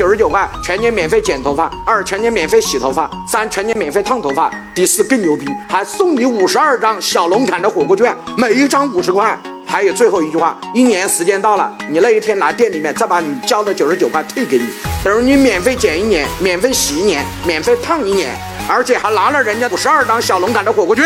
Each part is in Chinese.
九十九块，全年免费剪头发；二，全年免费洗头发；三，全年免费烫头发；第四更牛逼，还送你五十二张小龙坎的火锅券，每一张五十块。还有最后一句话，一年时间到了，你那一天来店里面，再把你交的九十九块退给你，等于你免费剪一年，免费洗一年，免费烫一年，而且还拿了人家五十二张小龙坎的火锅券。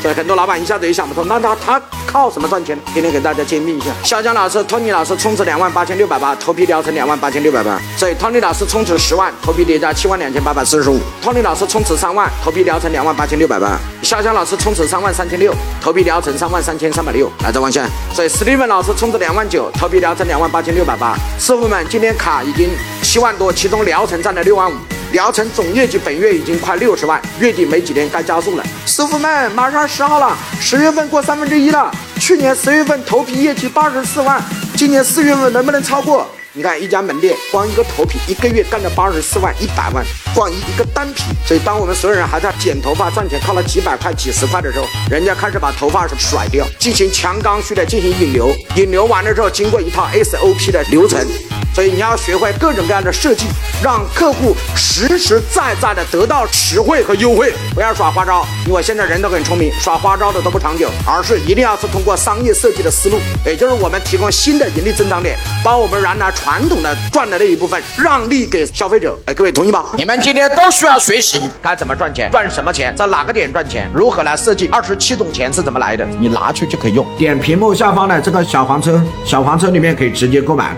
所以很多老板一下子也想不通，那他他靠什么赚钱？今天给大家揭秘一下。小江老师、托尼老师充值两万八千六百八，头皮疗程两万八千六百八。所以托尼老师充值十万，头皮叠加七万两千八百四十五。托尼老师充值三万，头皮疗程两万八千六百八。小江老师充值三万三千六，头皮疗程三万三千三百六。来再往下。所以 Steven 老师充值两万九，头皮疗程两万八千六百八。师傅们，今天卡已经七万多，其中疗程占了六万五。聊城总业绩本月已经快六十万，月底没几天该加速了。师傅们，马上十号了，十月份过三分之一了。去年十月份头皮业绩八十四万，今年四月份能不能超过？你看一家门店，光一个头皮一个月干了八十四万，一百万，光一一个单品。所以当我们所有人还在剪头发赚钱，靠了几百块、几十块的时候，人家开始把头发甩掉，进行强刚需的进行引流，引流完了之后，经过一套 SOP 的流程。所以你要学会各种各样的设计，让客户实实在在的得到实惠和优惠，不要耍花招。因为现在人都很聪明，耍花招的都不长久，而是一定要是通过商业设计的思路，也就是我们提供新的盈利增长点，把我们原来传统的赚的那一部分让利给消费者。哎，各位同意吗？你们今天都需要学习该怎么赚钱，赚什么钱，在哪个点赚钱，如何来设计？二十七种钱是怎么来的，你拿去就可以用。点屏幕下方的这个小黄车，小黄车里面可以直接购买。